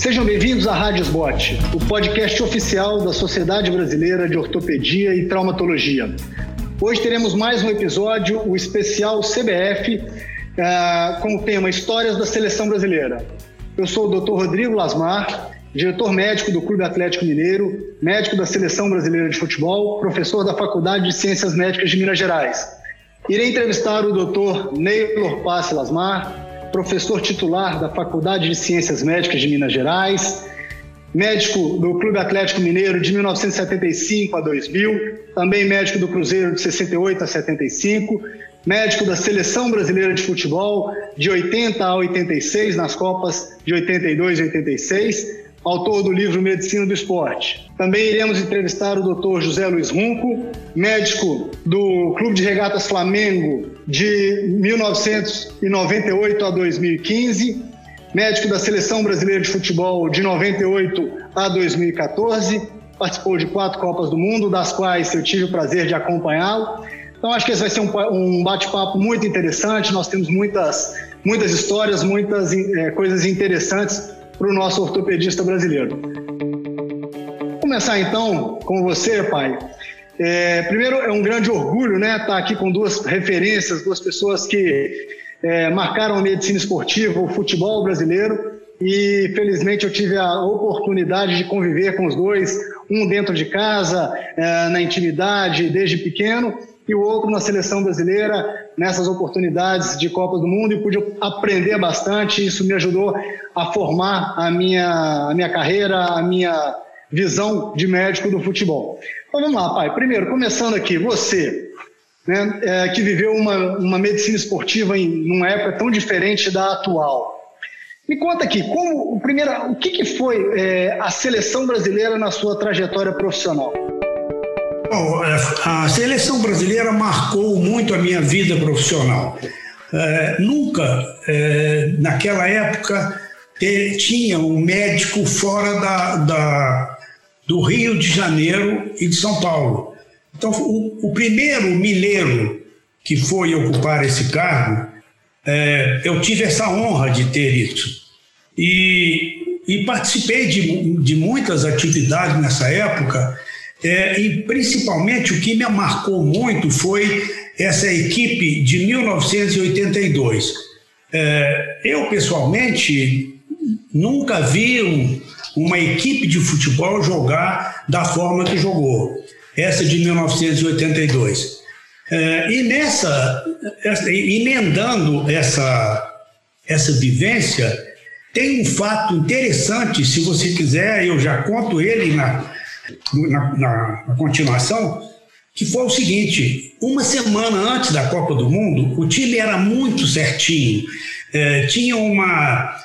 Sejam bem-vindos à Rádio Sbot, o podcast oficial da Sociedade Brasileira de Ortopedia e Traumatologia. Hoje teremos mais um episódio, o especial CBF, eh, com o tema Histórias da Seleção Brasileira. Eu sou o Dr. Rodrigo Lasmar, diretor médico do Clube Atlético Mineiro, médico da Seleção Brasileira de Futebol, professor da Faculdade de Ciências Médicas de Minas Gerais. Irei entrevistar o Dr. Neylor Passe Lasmar, professor titular da Faculdade de Ciências Médicas de Minas Gerais, médico do Clube Atlético Mineiro de 1975 a 2000, também médico do Cruzeiro de 68 a 75, médico da Seleção Brasileira de Futebol de 80 a 86 nas Copas de 82 e 86, autor do livro Medicina do Esporte. Também iremos entrevistar o Dr. José Luiz Runco, médico do Clube de Regatas Flamengo de 1998 a 2015, médico da Seleção Brasileira de Futebol de 98 a 2014, participou de quatro Copas do Mundo, das quais eu tive o prazer de acompanhá-lo. Então, acho que esse vai ser um, bate-papo muito interessante. Nós temos muitas, muitas histórias, muitas é, coisas interessantes para o nosso ortopedista brasileiro. Vou começar então com você, pai. É, primeiro, é um grande orgulho né, estar aqui com duas referências, duas pessoas que é, marcaram a medicina esportiva, o futebol brasileiro, e felizmente eu tive a oportunidade de conviver com os dois, um dentro de casa, é, na intimidade, desde pequeno, e o outro na seleção brasileira, nessas oportunidades de Copa do Mundo, e pude aprender bastante. Isso me ajudou a formar a minha, a minha carreira, a minha visão de médico do futebol. Então vamos lá, pai. Primeiro, começando aqui, você, né, é, que viveu uma, uma medicina esportiva em uma época tão diferente da atual. Me conta aqui, como, primeiro, o que, que foi é, a seleção brasileira na sua trajetória profissional? Bom, é, a seleção brasileira marcou muito a minha vida profissional. É, nunca, é, naquela época, tinha um médico fora da, da, do Rio de Janeiro e de São Paulo. Então, o, o primeiro mineiro que foi ocupar esse cargo, é, eu tive essa honra de ter isso. E, e participei de, de muitas atividades nessa época é, e principalmente o que me marcou muito foi essa equipe de 1982. É, eu, pessoalmente, nunca vi um, uma equipe de futebol jogar da forma que jogou, essa de 1982. É, e nessa, essa, emendando essa, essa vivência, tem um fato interessante, se você quiser, eu já conto ele na, na, na, na continuação, que foi o seguinte: uma semana antes da Copa do Mundo, o time era muito certinho, é, tinha uma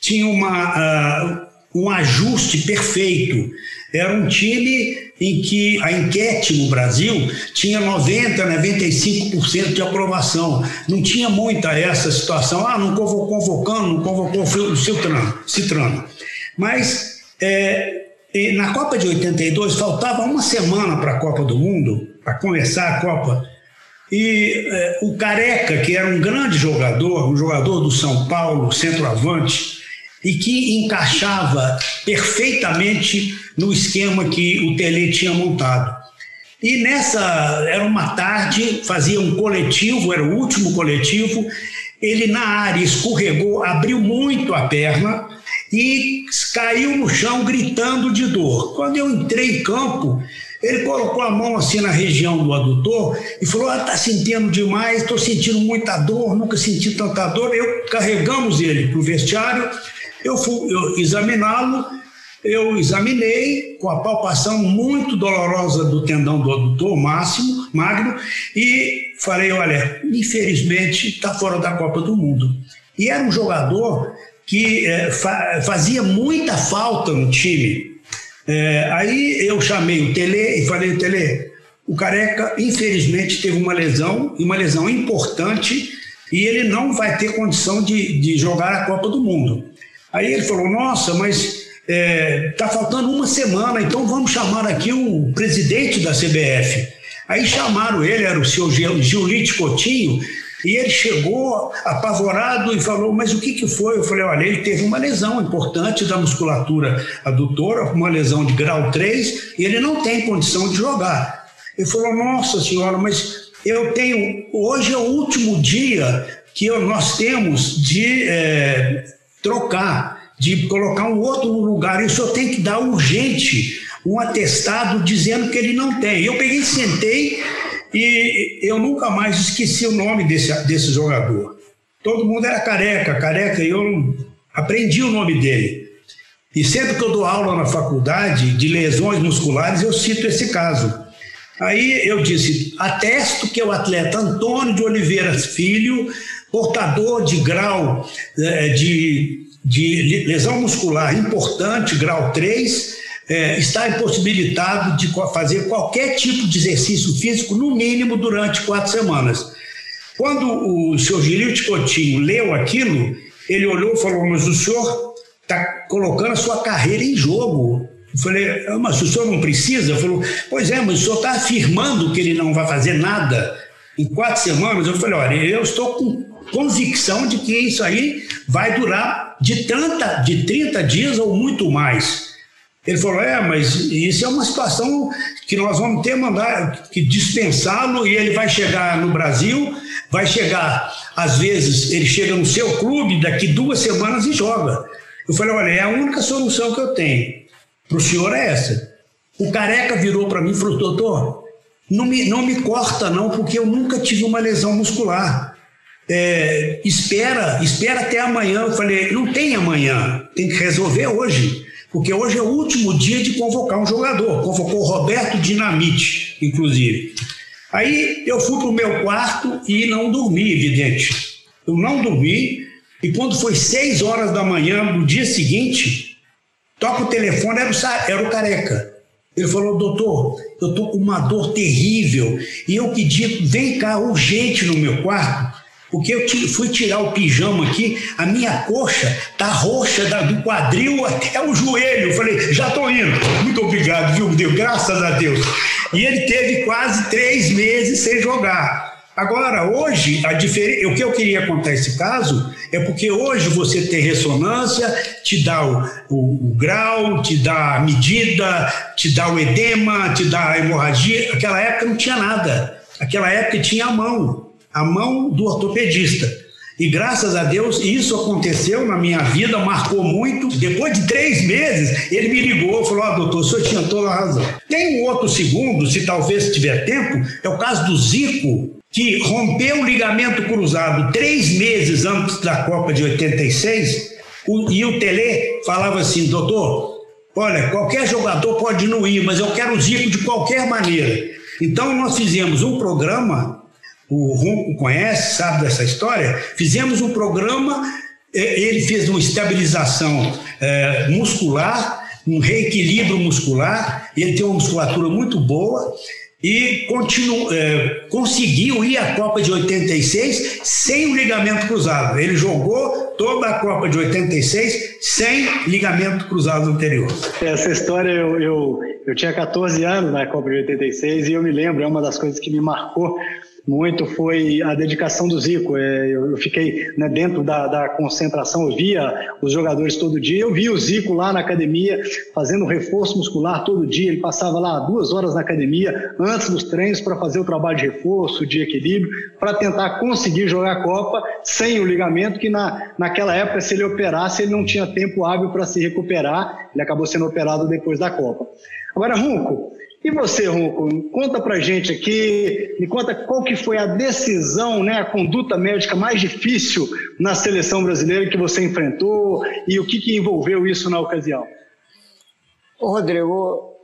tinha uma uh, um ajuste perfeito. Era um time em que a enquete no Brasil tinha 90, 95% de aprovação. Não tinha muita essa situação, ah, não convocou convocando, não convocou o Citrano, Citrano. Mas é, e na Copa de 82 faltava uma semana para a Copa do Mundo, para começar a Copa. E é, o Careca, que era um grande jogador, um jogador do São Paulo, centroavante, e que encaixava perfeitamente no esquema que o Tele tinha montado. E nessa, era uma tarde, fazia um coletivo, era o último coletivo, ele na área escorregou, abriu muito a perna, e caiu no chão gritando de dor. Quando eu entrei em campo, ele colocou a mão assim na região do adutor e falou: ah, tá sentindo demais, estou sentindo muita dor, nunca senti tanta dor. Eu carregamos ele para o vestiário, eu fui examiná-lo, eu examinei com a palpação muito dolorosa do tendão do adutor máximo, magno, e falei: olha, infelizmente está fora da Copa do Mundo. E era um jogador que é, fa fazia muita falta no time. É, aí eu chamei o Tele e falei, Tele, o Careca infelizmente teve uma lesão, uma lesão importante, e ele não vai ter condição de, de jogar a Copa do Mundo. Aí ele falou, nossa, mas está é, tá faltando uma semana, então vamos chamar aqui o presidente da CBF. Aí chamaram ele, era o senhor Giulite Coutinho, E ele chegou apavorado e falou: Mas o que, que foi? Eu falei: Olha, ele teve uma lesão importante da musculatura adutora, uma lesão de grau 3, e ele não tem condição de jogar. Ele falou: Nossa senhora, mas eu tenho. Hoje é o último dia que nós temos de é, trocar, de colocar um outro lugar. E o senhor tem que dar urgente um atestado dizendo que ele não tem. Eu peguei, sentei e eu nunca mais esqueci o nome desse, desse jogador. Todo mundo era careca, careca, e eu aprendi o nome dele. E sempre que eu dou aula na faculdade de lesões musculares, eu cito esse caso. Aí eu disse: atesto que o atleta Antônio de Oliveira Filho, portador de grau eh, de, de lesão muscular importante, grau 3, é, está impossibilitado de fazer qualquer tipo de exercício físico, no mínimo durante quatro semanas. Quando o senhor Gililde Coutinho leu aquilo, ele olhou e falou: Mas o senhor está colocando a sua carreira em jogo. Eu falei: Mas o senhor não precisa? Ele falou: Pois é, mas o senhor está afirmando que ele não vai fazer nada em quatro semanas. Eu falei: Olha, eu estou com convicção de que isso aí vai durar de 30, de 30 dias ou muito mais. Ele falou: é, mas isso é uma situação que nós vamos ter mandar que dispensá-lo e ele vai chegar no Brasil, vai chegar, às vezes, ele chega no seu clube daqui duas semanas e joga. Eu falei: olha, é a única solução que eu tenho para o senhor é essa. O careca virou para mim e falou: doutor, não me, não me corta, não, porque eu nunca tive uma lesão muscular. É, espera, espera até amanhã. Eu falei: não tem amanhã, tem que resolver hoje porque hoje é o último dia de convocar um jogador. Convocou o Roberto Dinamite, inclusive. Aí eu fui para o meu quarto e não dormi, evidente. Eu não dormi, e quando foi seis horas da manhã, no dia seguinte, toca o telefone, era o, era o careca. Ele falou, doutor, eu estou com uma dor terrível e eu pedi, vem cá urgente no meu quarto porque eu fui tirar o pijama aqui, a minha coxa tá roxa do quadril até o joelho. Eu falei, já tô indo. Muito obrigado, viu, Deus? Graças a Deus. E ele teve quase três meses sem jogar. Agora, hoje, a o que eu queria contar esse caso é porque hoje você tem ressonância, te dá o, o, o, grau, te dá a medida, te dá o edema, te dá a hemorragia. Aquela época não tinha nada. Aquela época tinha a mão a mão do ortopedista. E graças a Deus isso aconteceu na minha vida, marcou muito. Depois de três meses, ele me ligou e falou: ah, doutor, o senhor tinha toda a razão. Tem um outro segundo, se talvez tiver tempo, é o caso do Zico, que rompeu o ligamento cruzado três meses antes da Copa de 86. O, e o Tele falava assim: doutor, olha, qualquer jogador pode não ir, mas eu quero o Zico de qualquer maneira. Então nós fizemos um programa o Ronco conhece, sabe dessa história, fizemos um programa, ele fez uma estabilização é, muscular, um reequilíbrio muscular, ele tem uma musculatura muito boa e continu, é, conseguiu ir à Copa de 86 sem o ligamento cruzado. Ele jogou toda a Copa de 86 sem ligamento cruzado anterior. Essa história eu, eu, eu tinha 14 anos na Copa de 86 e eu me lembro, é uma das coisas que me marcou muito foi a dedicação do Zico. É, eu, fiquei né, dentro da, da, concentração, eu via os jogadores todo dia. Eu vi o Zico lá na academia fazendo reforço muscular todo dia. Ele passava lá duas horas na academia antes dos treinos para fazer o trabalho de reforço, de equilíbrio, para tentar conseguir jogar a Copa sem o ligamento, que na, naquela época, se ele operasse, ele não tinha tempo hábil para se recuperar. Ele acabou sendo operado depois da Copa. Agora, Runco, e você, Ronco, conta pra gente aqui, me conta qual que foi a decisão, né, a conduta médica mais difícil na seleção brasileira que você enfrentou e o que, que envolveu isso na ocasião. Ô, Rodrigo,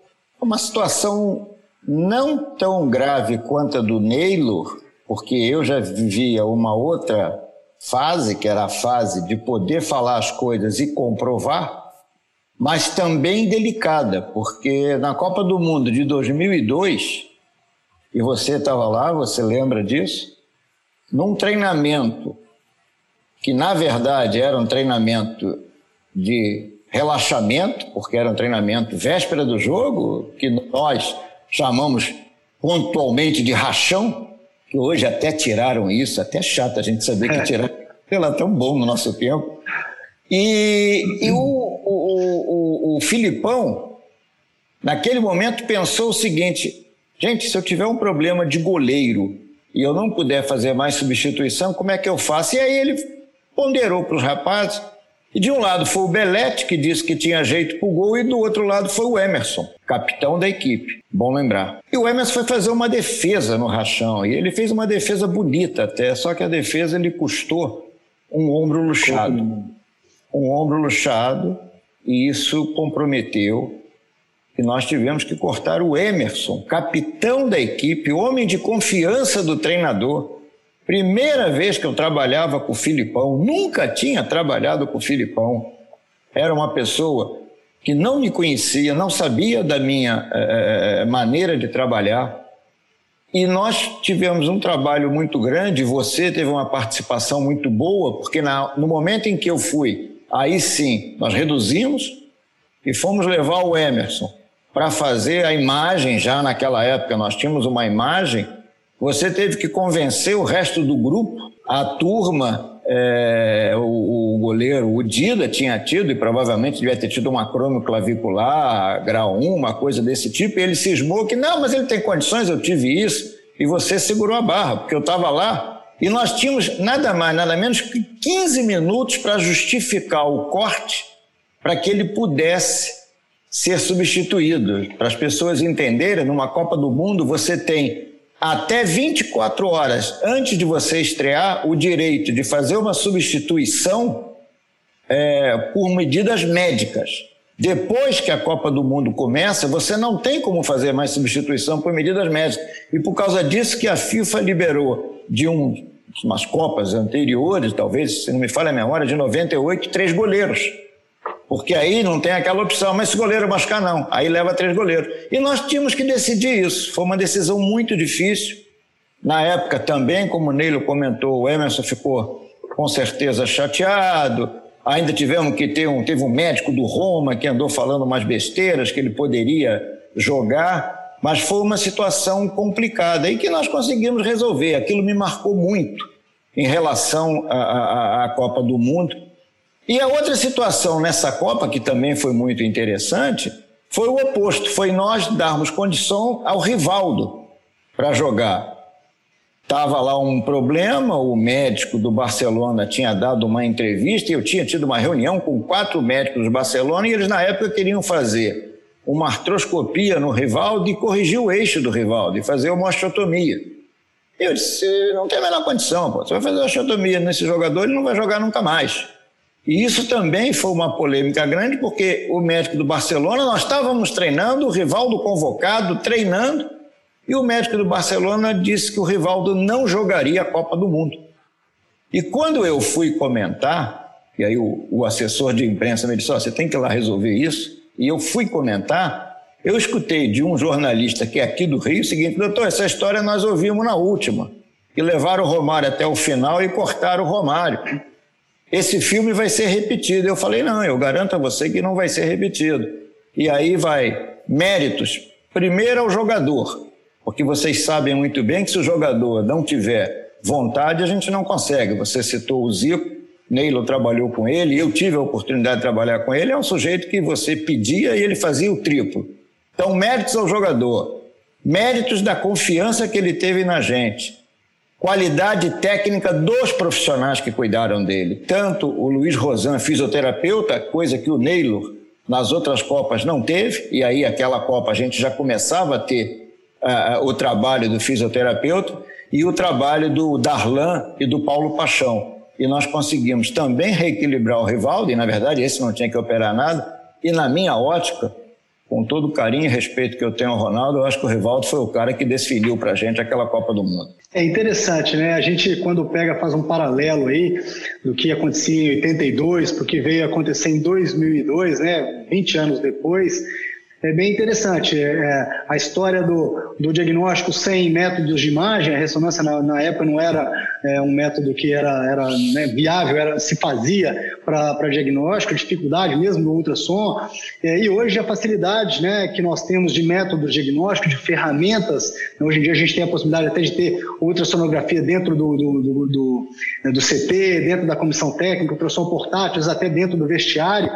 uma situação não tão grave quanto a do Neilo, porque eu já vivia uma outra fase, que era a fase de poder falar as coisas e comprovar, mas também delicada, porque na Copa do Mundo de 2002, e você estava lá, você lembra disso? Num treinamento que na verdade era um treinamento de relaxamento, porque era um treinamento véspera do jogo, que nós chamamos pontualmente de rachão, que hoje até tiraram isso, até chato a gente saber que é. tiraram, ela tão bom no nosso tempo. E, e o, o, o, o Filipão, naquele momento, pensou o seguinte: gente, se eu tiver um problema de goleiro e eu não puder fazer mais substituição, como é que eu faço? E aí ele ponderou para os rapazes e de um lado foi o Belete, que disse que tinha jeito para o gol, e do outro lado foi o Emerson, capitão da equipe. Bom lembrar. E o Emerson foi fazer uma defesa no rachão, e ele fez uma defesa bonita até, só que a defesa lhe custou um ombro luxado. Um ombro luxado, e isso comprometeu que nós tivemos que cortar o Emerson, capitão da equipe, homem de confiança do treinador Primeira vez que eu trabalhava com o Filipão, nunca tinha trabalhado com o Filipão. Era uma pessoa que não me conhecia, não sabia da minha é, maneira de trabalhar. E nós tivemos um trabalho muito grande, você teve uma participação muito boa, porque na, no momento em que eu fui, aí sim, nós reduzimos e fomos levar o Emerson para fazer a imagem, já naquela época. Nós tínhamos uma imagem. Você teve que convencer o resto do grupo, a turma, é, o, o, goleiro, o Dida tinha tido, e provavelmente devia ter tido uma clavicular, grau 1, uma coisa desse tipo, e ele cismou que, não, mas ele tem condições, eu tive isso, e você segurou a barra, porque eu estava lá, e nós tínhamos nada mais, nada menos que 15 minutos para justificar o corte para que ele pudesse ser substituído. Para as pessoas entenderem, numa Copa do Mundo você tem até 24 horas antes de você estrear o direito de fazer uma substituição é, por medidas médicas. Depois que a Copa do Mundo começa, você não tem como fazer mais substituição por medidas médicas. E por causa disso que a FIFA liberou de um, umas Copas anteriores, talvez, se não me falha a memória, de 98, três goleiros. Porque aí não tem aquela opção, mas se goleiro machucar, não. Aí leva três goleiros. E nós tínhamos que decidir isso. Foi uma decisão muito difícil. Na época também, como o Neilo comentou, o Emerson ficou com certeza chateado. Ainda tivemos que ter um, teve um médico do Roma que andou falando umas besteiras que ele poderia jogar, mas foi uma situação complicada e que nós conseguimos resolver. Aquilo me marcou muito em relação à, Copa do Mundo e a outra situação nessa Copa, que também foi muito interessante, foi o oposto: foi nós darmos condição ao Rivaldo para jogar. Estava lá um problema, o médico do Barcelona tinha dado uma entrevista e eu tinha tido uma reunião com quatro médicos do Barcelona e eles, na época, queriam fazer uma artroscopia no Rivaldo e corrigir o eixo do Rivaldo e fazer uma osteotomia. Eu disse: não tem a menor condição, pô. você vai fazer osteotomia nesse jogador, ele não vai jogar nunca mais. E isso também foi uma polêmica grande, porque o médico do Barcelona, nós estávamos treinando, o Rivaldo convocado, treinando, e o médico do Barcelona disse que o Rivaldo não jogaria a Copa do Mundo. E quando eu fui comentar, e aí o, o assessor de imprensa me disse: oh, você tem que ir lá resolver isso, e eu fui comentar, eu escutei de um jornalista que é aqui do Rio o seguinte: doutor, essa história nós ouvimos na última, que levaram o Romário até o final e cortaram o Romário esse filme vai ser repetido. Eu falei, não, eu garanto a você que não vai ser repetido. E aí vai méritos, primeiro ao jogador, porque vocês sabem muito bem que se o jogador não tiver vontade, a gente não consegue. Você citou o Zico, Neilo trabalhou com ele, eu tive a oportunidade de trabalhar com ele, é um sujeito que você pedia e ele fazia o triplo. Então, méritos ao jogador, méritos da confiança que ele teve na gente, qualidade técnica dos profissionais que cuidaram dele. Tanto o Luiz Rosan, fisioterapeuta, coisa que o Neylor nas outras Copas não teve, e aí aquela Copa a gente já começava a ter uh, o trabalho do fisioterapeuta e o trabalho do Darlan e do Paulo Paixão. E nós conseguimos também reequilibrar o Rivaldo, e na verdade esse não tinha que operar nada, e na minha ótica, com todo o carinho e respeito que eu tenho ao Ronaldo, eu acho que o Rivaldo foi o cara que desfiliu para a gente aquela Copa do Mundo. É interessante, né? A gente, quando pega, faz um paralelo aí do que acontecia em 82 para o que veio acontecer em 2002, né? 20 anos depois. É bem interessante. É, é, a história do, do diagnóstico sem métodos de imagem, a ressonância na, na época não era é, um método que era, era né, viável, era, se fazia para diagnóstico, dificuldade mesmo do ultrassom. É, e hoje a facilidade né, que nós temos de métodos diagnósticos, de ferramentas, hoje em dia a gente tem a possibilidade até de ter ultrassonografia dentro do, do, do, do, do CT, dentro da comissão técnica, ultrassom portátil, até dentro do vestiário.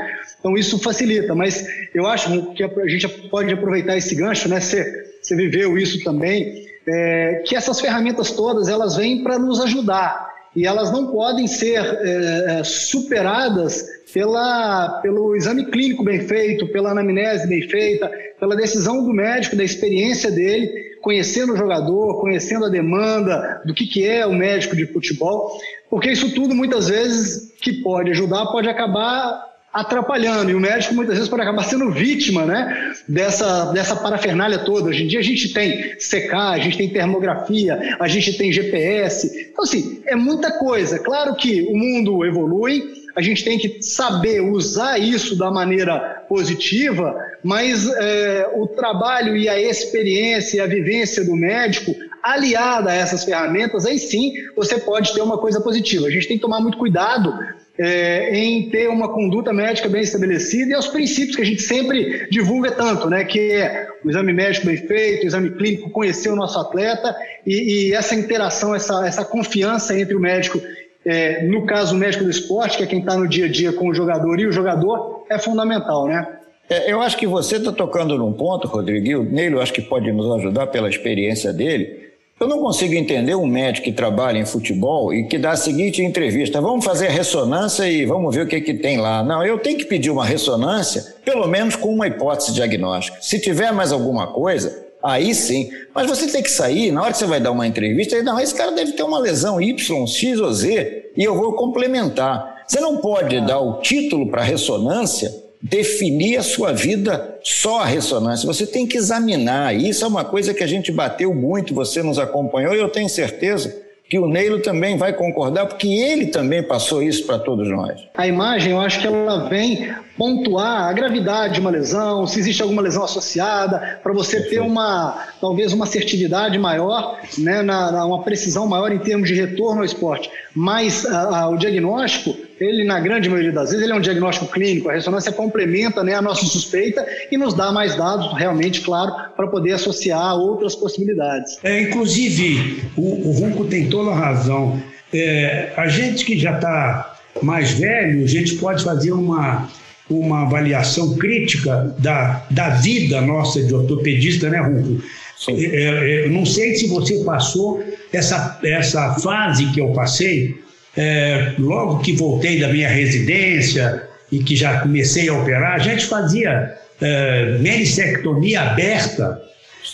Então isso facilita, mas eu acho que a gente pode aproveitar esse gancho, né? Você, você viveu isso também, é, que essas ferramentas todas elas vêm para nos ajudar e elas não podem ser é, é, superadas pela, pelo exame clínico bem feito, pela anamnese bem feita, pela decisão do médico, da experiência dele, conhecendo o jogador, conhecendo a demanda do que, que é o médico de futebol, porque isso tudo muitas vezes que pode ajudar pode acabar atrapalhando. E o médico muitas vezes pode acabar sendo vítima né, dessa, dessa parafernália toda. Hoje em dia a gente tem CK, a gente tem termografia, a gente tem GPS. Então, assim, é muita coisa. Claro que o mundo evolui, a gente tem que saber usar isso da maneira positiva, mas é, o trabalho e a experiência e a vivência do médico aliada a essas ferramentas, aí sim você pode ter uma coisa positiva. A gente tem que tomar muito cuidado é, em ter uma conduta médica bem estabelecida e aos princípios que a gente sempre divulga tanto, né? Que é o exame médico bem feito, o exame clínico, conhecer o nosso atleta e, e essa interação, essa, essa confiança entre o médico, é, no caso o médico do esporte, que é quem está no dia a dia com o jogador e o jogador, é fundamental, né? É, eu acho que você está tocando num ponto, Rodrigo, e o acho que pode nos ajudar pela experiência dele, eu não consigo entender um médico que trabalha em futebol e que dá a seguinte entrevista: vamos fazer a ressonância e vamos ver o que, que tem lá. Não, eu tenho que pedir uma ressonância, pelo menos com uma hipótese diagnóstica. Se tiver mais alguma coisa, aí sim. Mas você tem que sair, na hora que você vai dar uma entrevista, não, esse cara deve ter uma lesão Y, X ou Z, e eu vou complementar. Você não pode dar o título para ressonância definir a sua vida só a ressonância. Você tem que examinar. Isso é uma coisa que a gente bateu muito, você nos acompanhou e eu tenho certeza que o Neilo também vai concordar, porque ele também passou isso para todos nós. A imagem, eu acho que ela vem pontuar a gravidade de uma lesão, se existe alguma lesão associada, para você ter uma, talvez uma assertividade maior, né, na, na, uma precisão maior em termos de retorno ao esporte. Mas a, a, o diagnóstico, ele na grande maioria das vezes, ele é um diagnóstico clínico, a ressonância complementa né, a nossa suspeita e nos dá mais dados, realmente, claro, para poder associar outras possibilidades. É, inclusive, o, o Runco tem toda a razão. É, a gente que já está mais velho, a gente pode fazer uma, uma avaliação crítica da, da vida nossa de ortopedista, né, Runco? É, é, eu não sei se você passou essa, essa fase que eu passei, é, logo que voltei da minha residência e que já comecei a operar, a gente fazia é, menissectomia aberta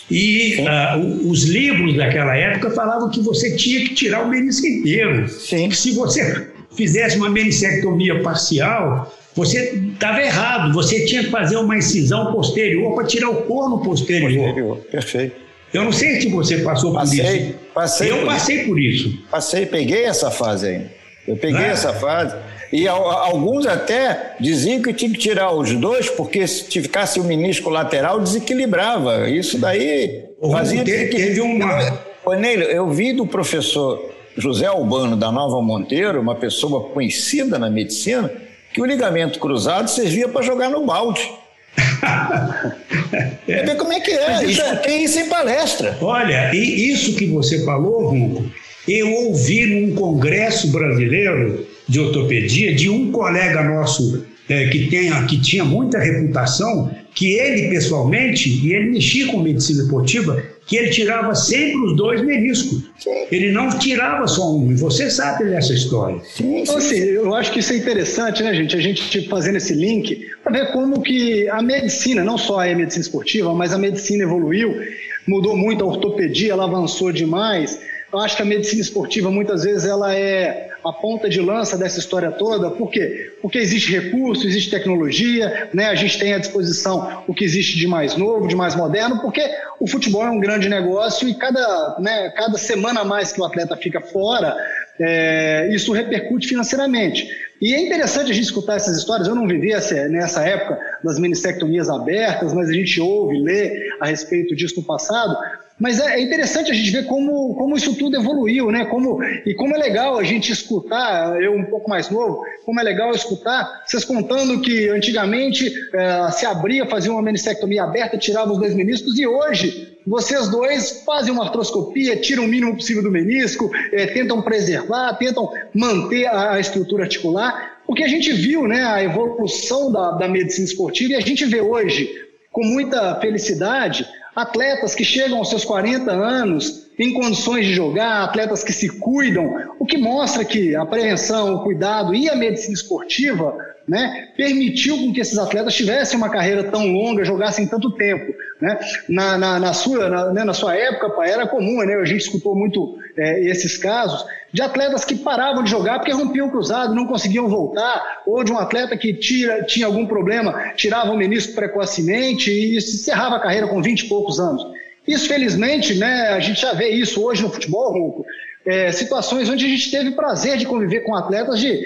e uh, os livros daquela época falavam que você tinha que tirar o menisco inteiro. Sim. Se você fizesse uma menissectomia parcial, você estava errado. Você tinha que fazer uma incisão posterior para tirar o corno posterior. posterior. Perfeito. Eu não sei se você passou passei, por isso. Passei Eu passei isso. por isso. Passei, peguei essa fase aí. Eu peguei ah. essa fase. E alguns até diziam que tinha que tirar os dois, porque se ficasse o menisco lateral, desequilibrava. Isso daí fazia. Teve, teve uma. Neilo, eu vi do professor José Albano da Nova Monteiro, uma pessoa conhecida na medicina, que o ligamento cruzado servia para jogar no balde. é. Ver como é que é. Isso, é... Tem isso em palestra. Olha, e isso que você falou, Runco, eu ouvi num congresso brasileiro de ortopedia de um colega nosso é, que, que tinha muita reputação, que ele pessoalmente, e ele mexia com medicina esportiva, que ele tirava sempre os dois meniscos. Ele não tirava só um, e você sabe dessa história. Então, assim, eu acho que isso é interessante, né, gente? A gente tipo, fazendo esse link para ver como que a medicina, não só a medicina esportiva, mas a medicina evoluiu, mudou muito a ortopedia, ela avançou demais. Eu acho que a medicina esportiva, muitas vezes, ela é a ponta de lança dessa história toda. Por quê? Porque existe recurso, existe tecnologia, né? a gente tem à disposição o que existe de mais novo, de mais moderno, porque o futebol é um grande negócio e cada, né, cada semana a mais que o atleta fica fora, é, isso repercute financeiramente. E é interessante a gente escutar essas histórias. Eu não vivi essa, nessa época das ministectomias abertas, mas a gente ouve, lê a respeito disso no passado. Mas é, é interessante a gente ver como, como isso tudo evoluiu, né? Como, e como é legal a gente escutar, eu um pouco mais novo, como é legal escutar vocês contando que antigamente é, se abria, fazia uma menistectomia aberta, tirava os dois meniscos, e hoje vocês dois fazem uma artroscopia, tiram o mínimo possível do menisco, é, tentam preservar, tentam manter a, a estrutura articular, porque a gente viu né, a evolução da, da medicina esportiva e a gente vê hoje, com muita felicidade, atletas que chegam aos seus 40 anos em condições de jogar, atletas que se cuidam, o que mostra que a prevenção, o cuidado e a medicina esportiva né, permitiu com que esses atletas tivessem uma carreira tão longa, jogassem tanto tempo. Né? Na, na, na sua, na, né, na, sua época, pai, era comum, né? a gente escutou muito é, esses casos, de atletas que paravam de jogar porque rompiam o cruzado, não conseguiam voltar, ou de um atleta que tira, tinha algum problema, tirava o menisco precocemente e encerrava a carreira com 20 e poucos anos. Isso, felizmente, né, a gente já vê isso hoje no futebol, Ronco, é, situações onde a gente teve prazer de conviver com atletas de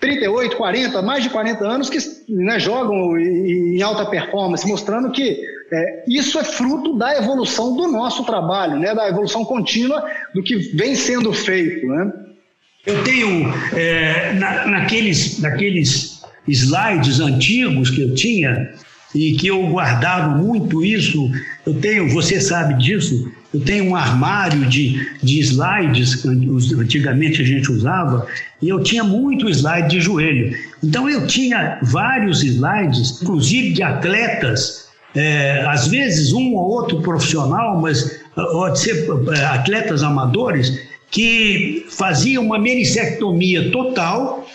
38, 40, mais de 40 anos que né, jogam em alta performance, mostrando que é, isso é fruto da evolução do nosso trabalho, né, da evolução contínua do que vem sendo feito. Né? Eu tenho, é, na, naqueles, naqueles slides antigos que eu tinha, e que eu guardava muito isso, eu tenho, você sabe disso, eu tenho um armário de, de slides antigamente a gente usava, e eu tinha muito slide de joelho. Então eu tinha vários slides, inclusive de atletas, é, às vezes um ou outro profissional, mas pode ser é, atletas amadores, que faziam uma menissectomia total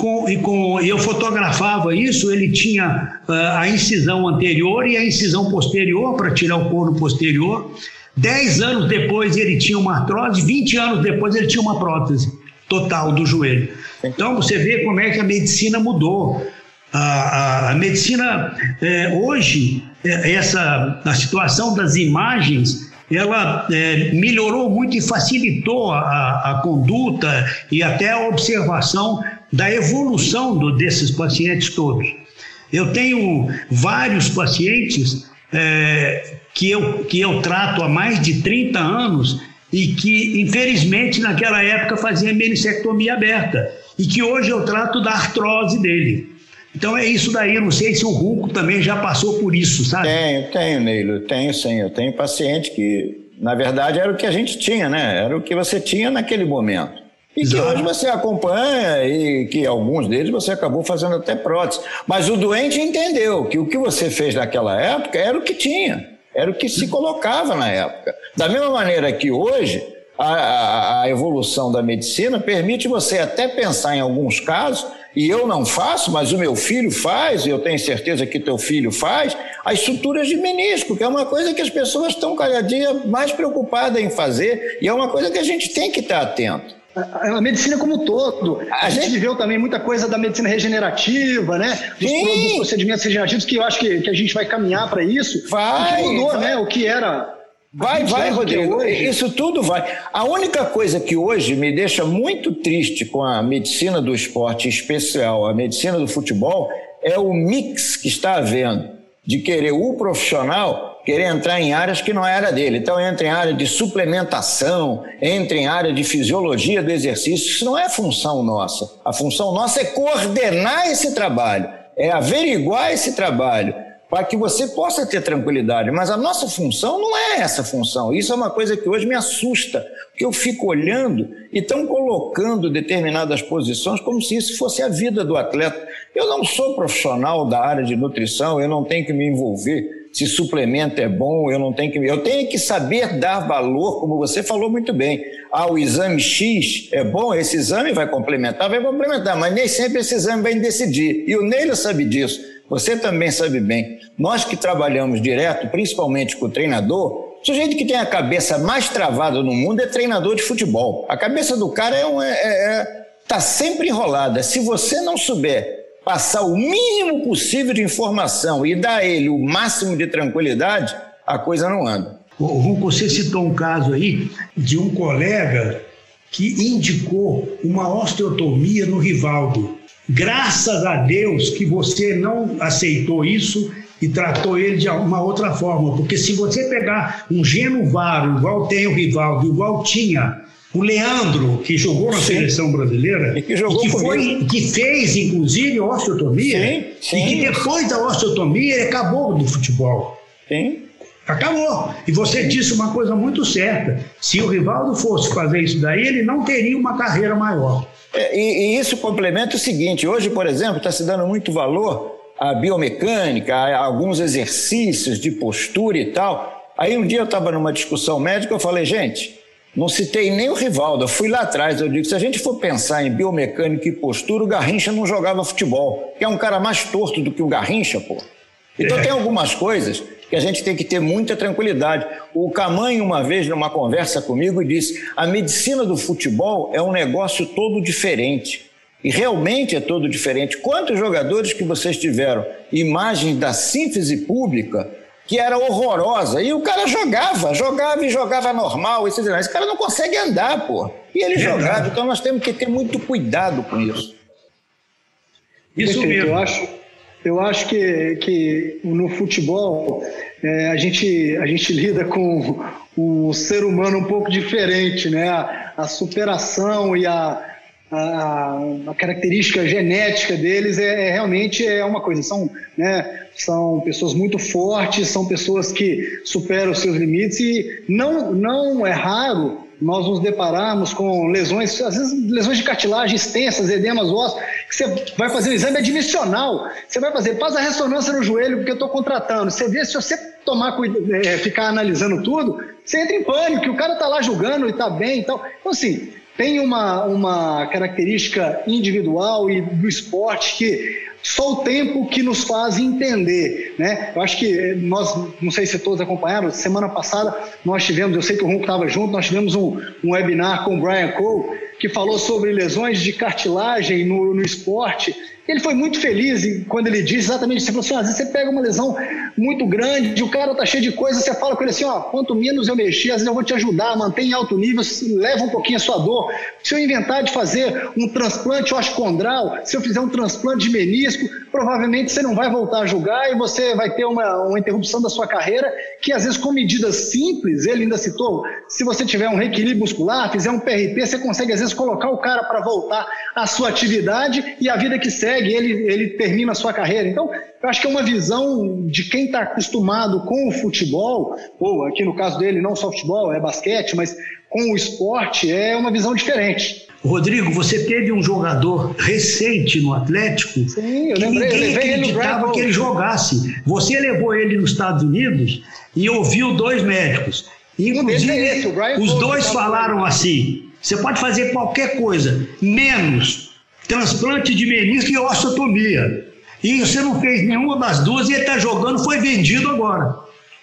com, e com, eu fotografava isso, ele tinha uh, a incisão anterior e a incisão posterior para tirar o couro posterior. Dez anos depois ele tinha uma artrose, 20 anos depois ele tinha uma prótese total do joelho. Então você vê como é que a medicina mudou. A, a, a medicina é, hoje, essa a situação das imagens, ela é, melhorou muito e facilitou a, a conduta e até a observação da evolução do, desses pacientes todos. Eu tenho vários pacientes é, que, eu, que eu trato há mais de 30 anos e que, infelizmente, naquela época fazia menissectomia aberta e que hoje eu trato da artrose dele. Então é isso daí, eu não sei se o Ruco também já passou por isso, sabe? Tenho, tenho, Neilo, tenho sim. Eu tenho paciente que, na verdade, era o que a gente tinha, né? Era o que você tinha naquele momento. E Exato. que hoje você acompanha e que alguns deles você acabou fazendo até prótese. Mas o doente entendeu que o que você fez naquela época era o que tinha, era o que se colocava na época. Da mesma maneira que hoje, a, a, evolução da medicina permite você até pensar em alguns casos, e eu não faço, mas o meu filho faz, e eu tenho certeza que teu filho faz, as suturas de menisco, que é uma coisa que as pessoas estão cada dia mais preocupadas em fazer, e é uma coisa que a gente tem que estar atento. A, a, medicina como um todo. A, a gente, gente viveu também muita coisa da medicina regenerativa, né? Dos, dos procedimentos regenerativos, que eu acho que, que a gente vai caminhar para isso. Vai. Que mudou, vai. né? O que era. Vai, vai, Rodrigo. Isso tudo vai. A única coisa que hoje me deixa muito triste com a medicina do esporte, em especial a medicina do futebol, é o mix que está havendo de querer o profissional querer entrar em áreas que não era dele. Então entra em área de suplementação, entra em área de fisiologia do exercício. Isso não é função nossa. A função nossa é coordenar esse trabalho, é averiguar esse trabalho para que você possa ter tranquilidade. Mas a nossa função não é essa função. Isso é uma coisa que hoje me assusta, porque eu fico olhando e estão colocando determinadas posições como se isso fosse a vida do atleta. Eu não sou profissional da área de nutrição, eu não tenho que me envolver se suplemento é bom, eu não tenho que. Eu tenho que saber dar valor, como você falou muito bem. Ah, o exame X é bom, esse exame vai complementar, vai complementar, mas nem sempre esse exame vai decidir. E o Neila sabe disso, você também sabe bem. Nós que trabalhamos direto, principalmente com o treinador, o sujeito que tem a cabeça mais travada no mundo é treinador de futebol. A cabeça do cara é, um, é, é, é tá sempre enrolada. Se você não souber passar o mínimo possível de informação e dar a ele o máximo de tranquilidade, a coisa não anda. Você citou um caso aí de um colega que indicou uma osteotomia no Rivaldo. Graças a Deus que você não aceitou isso e tratou ele de uma outra forma, porque se você pegar um Genovaro, igual tem o Rivaldo, igual tinha o Leandro, que jogou na sim. seleção brasileira, e que, jogou e que, foi, que fez, inclusive, osteotomia, sim, sim. e que depois da osteotomia ele acabou do futebol. Sim. Acabou. E você disse uma coisa muito certa: se o Rivaldo fosse fazer isso daí, ele não teria uma carreira maior. É, e, e isso complementa o seguinte: hoje, por exemplo, está se dando muito valor à biomecânica, a alguns exercícios de postura e tal. Aí um dia eu estava numa discussão médica, eu falei, gente, não citei nem o Rivaldo, eu fui lá atrás. Eu digo: se a gente for pensar em biomecânica e postura, o Garrincha não jogava futebol, que é um cara mais torto do que o Garrincha, pô. Então é. tem algumas coisas que a gente tem que ter muita tranquilidade. O Camanho, uma vez, numa conversa comigo, disse: a medicina do futebol é um negócio todo diferente. E realmente é todo diferente. Quantos jogadores que vocês tiveram imagens da síntese pública que era horrorosa. E o cara jogava, jogava e jogava normal. Esse, esse cara não consegue andar, pô. E ele é jogava. Então nós temos que ter muito cuidado com isso. Isso mesmo. Eu acho, eu acho que, que no futebol é, a, gente, a gente lida com um ser humano um pouco diferente, né? A, a superação e a, a, a, característica genética deles é, é, realmente é uma coisa. São, né, são pessoas muito fortes, são pessoas que superam os seus limites e não, não é raro nós nos depararmos com lesões, às vezes lesões de cartilagem extensas, edemas ósseos, você vai fazer um exame admissional, você vai fazer, faz a ressonância no joelho porque eu estou contratando, você vê se você tomar é, ficar analisando tudo, você entra em pânico, que o cara está lá julgando e está bem e tal. Então, assim, tem uma, uma característica individual e do esporte que só o tempo que nos faz entender, né? Eu acho que nós, não sei se todos acompanharam, semana passada nós tivemos, eu sei que o Ronco estava junto, nós tivemos um, um webinar com o Brian Cole, que falou sobre lesões de cartilagem no, no esporte, ele foi muito feliz quando ele disse exatamente isso. Ele falou assim: às vezes você pega uma lesão muito grande, o cara tá cheio de coisa, você fala com ele assim: ó, quanto menos eu mexer, às vezes eu vou te ajudar, mantém em alto nível, leva um pouquinho a sua dor. Se eu inventar de fazer um transplante osteocondral, se eu fizer um transplante de menisco, provavelmente você não vai voltar a julgar e você vai ter uma, uma interrupção da sua carreira, que às vezes com medidas simples, ele ainda citou, se você tiver um reequilíbrio muscular, fizer um PRP, você consegue às vezes colocar o cara para voltar à sua atividade e a vida que segue consegue, ele, ele termina a sua carreira. Então, eu acho que é uma visão de quem está acostumado com o futebol, ou aqui no caso dele, não só futebol, é basquete, mas com o esporte, é uma visão diferente. Rodrigo, você teve um jogador recente no Atlético Sim, eu que lembrei, ninguém acreditava que ele jogasse. Você levou ele nos Estados Unidos e ouviu dois médicos. Inclusive, é esse, os dois falaram assim: você pode fazer qualquer coisa, menos transplante de menisco e osteotomia. E você não fez nenhuma das duas e ele está jogando, foi vendido agora.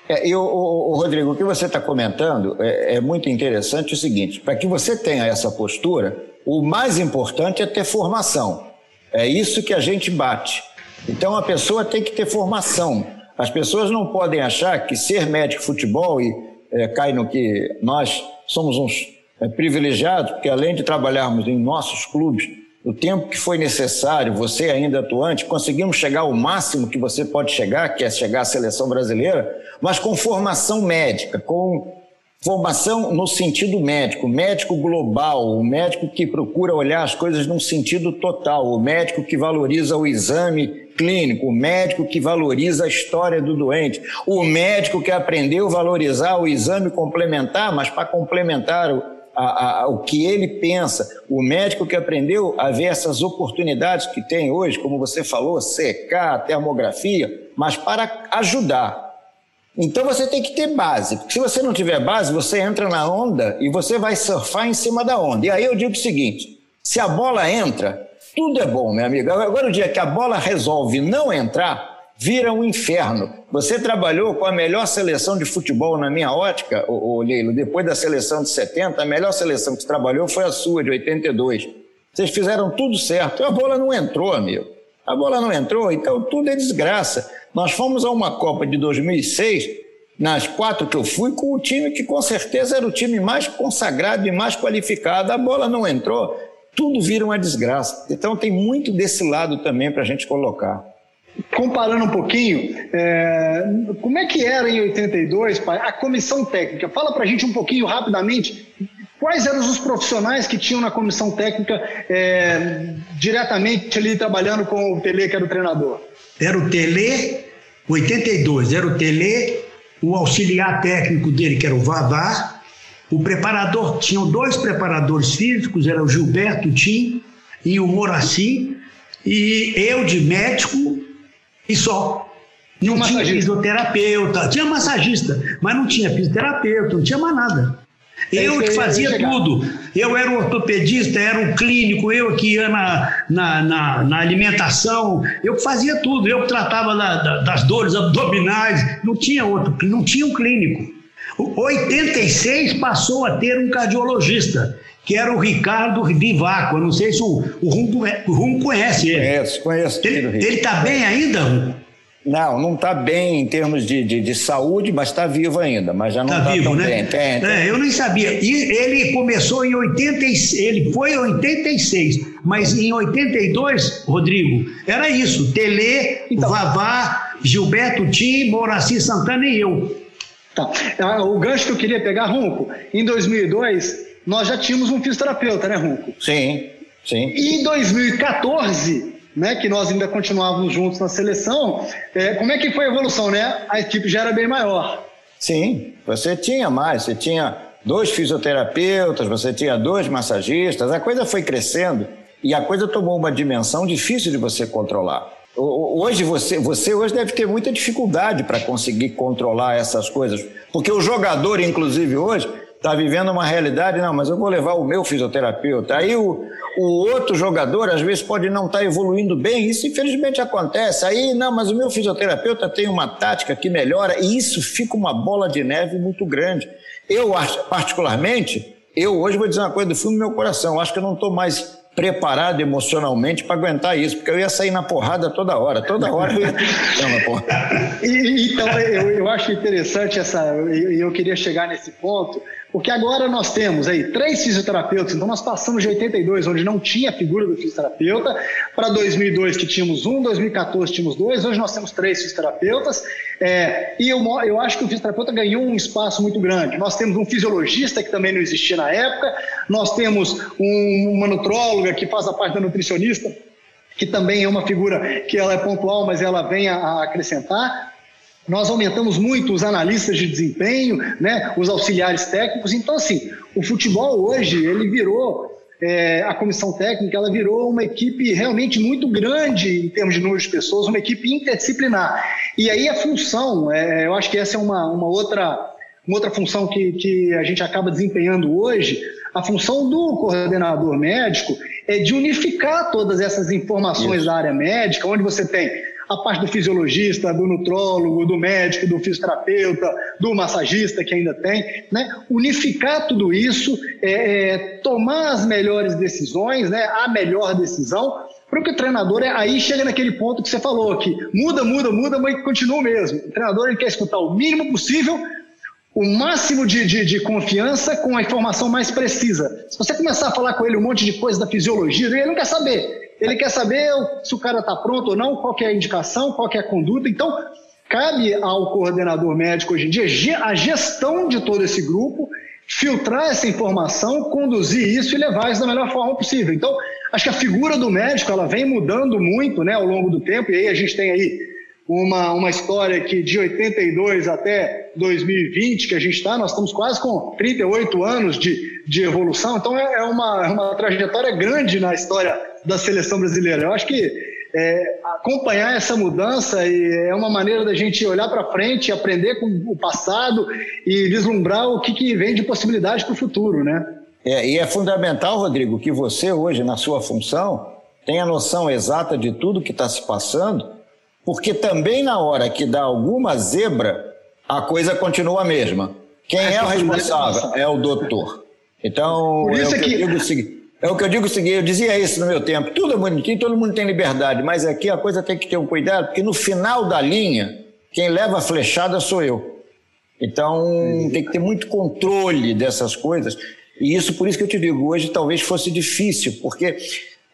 É, e o, o, Rodrigo, o que você está comentando é, é, muito interessante o seguinte: para que você tenha essa postura, o mais importante é ter formação. É isso que a gente bate. Então a pessoa tem que ter formação. As pessoas não podem achar que ser médico de futebol e é, cai no que nós somos uns é, privilegiados, porque além de trabalharmos em nossos clubes, o tempo que foi necessário, você ainda atuante, conseguimos chegar ao máximo que você pode chegar, que é chegar à seleção brasileira, mas com formação médica, com formação no sentido médico, médico global, o médico que procura olhar as coisas num sentido total, o médico que valoriza o exame clínico, o médico que valoriza a história do doente, o médico que aprendeu a valorizar o exame complementar, mas para complementar a, a, o que ele pensa. O médico que aprendeu a ver essas oportunidades que tem hoje, como você falou, secar, termografia, mas para ajudar. Então você tem que ter base, porque se você não tiver base, você entra na onda e você vai surfar em cima da onda. E aí eu digo o seguinte: se a bola entra, tudo é bom, meu amigo. Agora, o dia que a bola resolve não entrar, vira um inferno. Você trabalhou com a melhor seleção de futebol na minha ótica, o, Leilo, depois da seleção de 70, a melhor seleção que você trabalhou foi a sua, de 82. Vocês fizeram tudo certo. A bola não entrou, amigo. A bola não entrou, então tudo é desgraça. Nós fomos a uma Copa de 2006, nas quatro que eu fui, com o time que com certeza era o time mais consagrado e mais qualificado. A bola não entrou. tudo vira uma desgraça. Então tem muito desse lado também para a gente colocar. Comparando um pouquinho, é, como é que era em 82, pai, a comissão técnica? Fala para a gente um pouquinho rapidamente quais eram os profissionais que tinham na comissão técnica é, diretamente ali trabalhando com o Tele, que era o treinador. Era o Tele, 82, era o Tele, o auxiliar técnico dele, que era o Vavá, o preparador, tinham dois preparadores físicos, era o Gilberto Tim e o Moraci, e eu de médico e só. Não tinha fisioterapeuta, tinha massagista, mas não tinha fisioterapeuta, não tinha mais nada. É eu que fazia tudo. Eu era o ortopedista, era o clínico, eu que ia na, na, na, na alimentação, eu que fazia tudo. Eu que tratava da, da, das dores abdominais, não tinha outro, não tinha um clínico. 86 passou a ter um cardiologista, que era o Ricardo Vivaco. Eu não sei se o, o, Rum, o Rum conhece ele. Conheço, conheço. Ele está bem ainda, Rum? Não, não está bem em termos de, de, de saúde, mas está vivo ainda, mas já não está tá vivo, tão né? bem. Tem, tem. É, eu nem sabia. E ele começou em 86, ele foi em 86, mas em 82, Rodrigo, era isso: Tele, então, Vavá, Gilberto Tim, Moraci Santana e eu. Tá. Ah, o gancho que eu queria pegar, Runco, em 2002, nós já tínhamos um fisioterapeuta, né, Runco? Sim, sim. E em 2014 né, que nós ainda continuávamos juntos na seleção, é, como é que foi a evolução, né? A equipe já era bem maior. Sim, você tinha mais, você tinha dois fisioterapeutas, você tinha dois massagistas, a coisa foi crescendo e a coisa tomou uma dimensão difícil de você controlar. Hoje você, você hoje deve ter muita dificuldade para conseguir controlar essas coisas, porque o jogador, inclusive hoje, está vivendo uma realidade, não, mas eu vou levar o meu fisioterapeuta. Aí o, o outro jogador, às vezes, pode não estar tá evoluindo bem, isso infelizmente acontece. Aí, não, mas o meu fisioterapeuta tem uma tática que melhora, e isso fica uma bola de neve muito grande. Eu, particularmente, eu hoje vou dizer uma coisa do fundo do meu coração, acho que eu não estou mais preparado emocionalmente para aguentar isso, porque eu ia sair na porrada toda hora, toda hora eu ia na porrada. Então, eu, eu acho interessante essa, e eu, eu queria chegar nesse ponto, porque agora nós temos aí três fisioterapeutas, então nós passamos de 82, onde não tinha a figura do fisioterapeuta, para 2002 que tínhamos um, 2014 tínhamos dois, hoje nós temos três fisioterapeutas, é, e eu, eu acho que o fisioterapeuta ganhou um espaço muito grande. Nós temos um fisiologista que também não existia na época, nós temos um, uma nutróloga que faz a parte da nutricionista, que também é uma figura que ela é pontual, mas ela vem a, a acrescentar. Nós aumentamos muito os analistas de desempenho, né, os auxiliares técnicos. Então, assim, o futebol hoje ele virou é, a comissão técnica, ela virou uma equipe realmente muito grande em termos de número de pessoas, uma equipe interdisciplinar. E aí a função, é, eu acho que essa é uma, uma outra uma outra função que, que a gente acaba desempenhando hoje, a função do coordenador médico é de unificar todas essas informações Isso. da área médica, onde você tem a parte do fisiologista, do nutrólogo, do médico, do fisioterapeuta, do massagista que ainda tem, né? Unificar tudo isso, é, é, tomar as melhores decisões, né? A melhor decisão, porque o treinador é, aí chega naquele ponto que você falou que muda, muda, muda, mas continua o mesmo. O treinador ele quer escutar o mínimo possível o máximo de, de, de, confiança com a informação mais precisa. Se você começar a falar com ele um monte de coisa da fisiologia, ele não quer saber. Ele quer saber se o cara está pronto ou não, qual é a indicação, qual é a conduta. Então, cabe ao coordenador médico hoje em dia a gestão de todo esse grupo, filtrar essa informação, conduzir isso e levar isso da melhor forma possível. Então, acho que a figura do médico ela vem mudando muito né, ao longo do tempo, e aí a gente tem aí uma, uma história que de 82 até 2020 que a gente está, nós estamos quase com 38 anos de, de evolução, então é, é uma, é uma trajetória grande na história da seleção brasileira. Eu acho que é, acompanhar essa mudança é uma maneira da gente olhar para frente, aprender com o passado e vislumbrar o que, que vem de possibilidade para o futuro, né? É, e é fundamental, Rodrigo, que você hoje, na sua função, tenha noção exata de tudo que está se passando, porque também na hora que dá alguma zebra, a coisa continua a mesma. Quem é, é o responsável? É o doutor. Então, Por isso é o que, que... eu digo o seguinte, é o que eu digo o seguinte, eu dizia isso no meu tempo, tudo é bonitinho, todo mundo tem liberdade, mas aqui a coisa tem que ter um cuidado, porque no final da linha, quem leva a flechada sou eu. Então tem que ter muito controle dessas coisas. E isso, por isso que eu te digo, hoje talvez fosse difícil, porque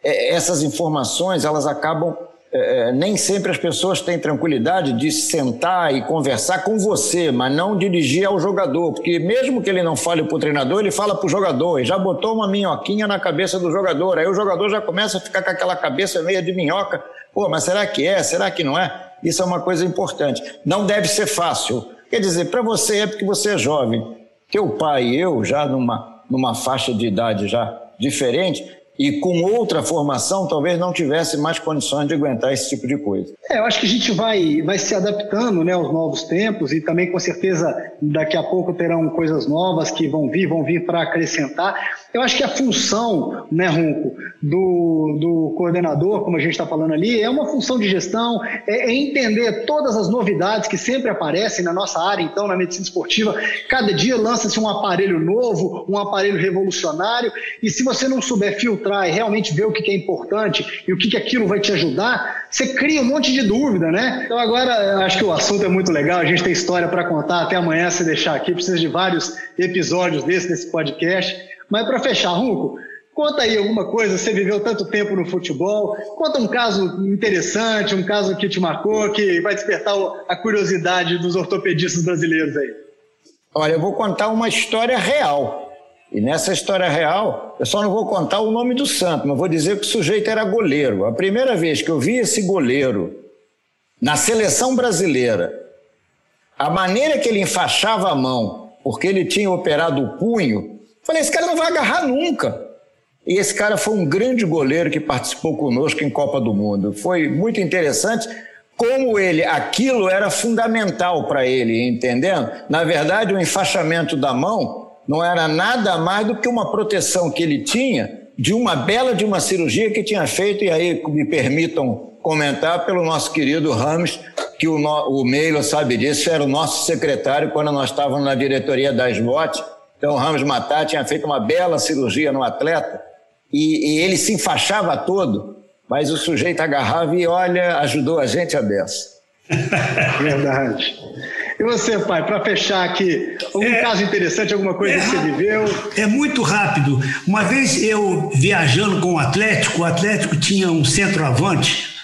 é, essas informações, elas acabam é, é, nem sempre as pessoas têm tranquilidade de sentar e conversar com você, mas não dirigir ao jogador, porque mesmo que ele não fale para o treinador, ele fala para o jogador e já botou uma minhoquinha na cabeça do jogador. Aí o jogador já começa a ficar com aquela cabeça meia de minhoca. Pô, mas será que é? Será que não é? Isso é uma coisa importante. Não deve ser fácil. Quer dizer, para você é porque você é jovem. Teu pai e eu, já numa, numa faixa de idade já diferente, e com outra formação talvez não tivesse mais condições de aguentar esse tipo de coisa. É, eu acho que a gente vai, vai se adaptando né, aos novos tempos e também com certeza daqui a pouco terão coisas novas que vão vir, vão vir para acrescentar. Eu acho que a função, né, Ronco, do, do coordenador, como a gente está falando ali, é uma função de gestão, é, é, entender todas as novidades que sempre aparecem na nossa área, então, na medicina esportiva. Cada dia lança-se um aparelho novo, um aparelho revolucionário, e se você não souber filtrar e realmente ver o que é importante e o que aquilo vai te ajudar, você cria um monte de dúvida, né? Então, agora, acho que o assunto é muito legal, a gente tem história para contar até amanhã, se deixar aqui, precisa de vários episódios desse, desse podcast. Mas para fechar, Runco, conta aí alguma coisa. Você viveu tanto tempo no futebol. Conta um caso interessante, um caso que te marcou, que vai despertar a curiosidade dos ortopedistas brasileiros aí. Olha, eu vou contar uma história real. E nessa história real, eu só não vou contar o nome do santo, mas vou dizer que o sujeito era goleiro. A primeira vez que eu vi esse goleiro na seleção brasileira, a maneira que ele enfaixava a mão, porque ele tinha operado o punho, Falei, esse cara não vai agarrar nunca. E esse cara foi um grande goleiro que participou conosco em Copa do Mundo. Foi muito interessante como ele, aquilo era fundamental para ele, entendendo? Na verdade, o enfaixamento da mão não era nada mais do que uma proteção que ele tinha de uma bela de uma cirurgia que tinha feito, e aí me permitam comentar pelo nosso querido Ramos, que o, o Meilo sabe disso, era o nosso secretário quando nós estávamos na diretoria da SBOT, então, o Ramos Matar tinha feito uma bela cirurgia no atleta e, e, ele se enfaixava todo, mas o sujeito agarrava e, olha, ajudou a gente a beça. Verdade. E você, pai, para fechar aqui, algum é, caso interessante, alguma coisa é, que você viveu? É muito rápido. Uma vez eu viajando com o Atlético, o Atlético tinha um centroavante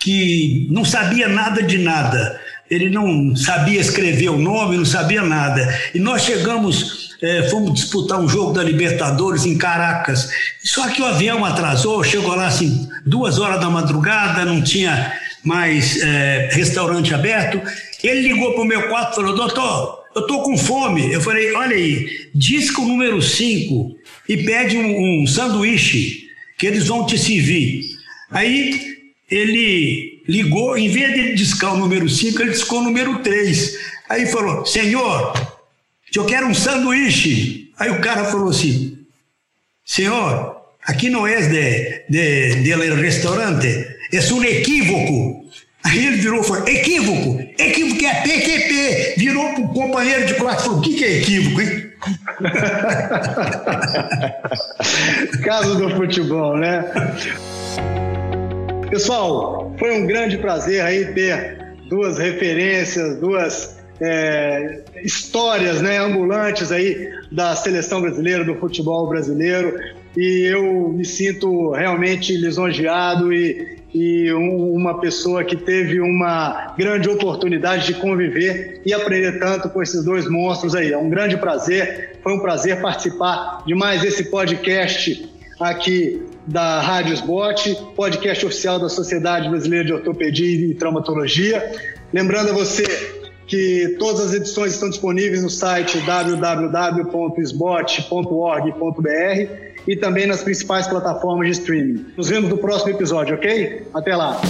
que não sabia nada de nada. Ele não sabia escrever o nome, não sabia nada. E nós chegamos é, fomos disputar um jogo da Libertadores em Caracas. Só que o avião atrasou, chegou lá assim, duas horas da madrugada, não tinha mais é, restaurante aberto. Ele ligou para o meu quarto e falou: Doutor, eu estou com fome. Eu falei: Olha aí, disca o número 5 e pede um, um sanduíche que eles vão te servir. Aí ele ligou, em vez de discar o número 5, ele discou o número 3. Aí falou: Senhor, eu quero um sanduíche. Aí o cara falou assim: Senhor, aqui não é de, de, de restaurante, é um equívoco. Aí ele virou e falou: equívoco, equívoco é PQP. Virou para o companheiro de classe e falou: o que, que é equívoco, hein? Caso do futebol, né? Pessoal, foi um grande prazer aí ter duas referências, duas é, histórias né, ambulantes aí da seleção brasileira, do futebol brasileiro, e eu me sinto realmente lisonjeado e, e um, uma pessoa que teve uma grande oportunidade de conviver e aprender tanto com esses dois monstros aí. É um grande prazer, foi um prazer participar de mais esse podcast aqui da Rádio Sbot, podcast oficial da Sociedade Brasileira de Ortopedia e Traumatologia. Lembrando a você que todas as edições estão disponíveis no site www.sbot.org.br e também nas principais plataformas de streaming. Nos vemos no próximo episódio, ok? Até lá!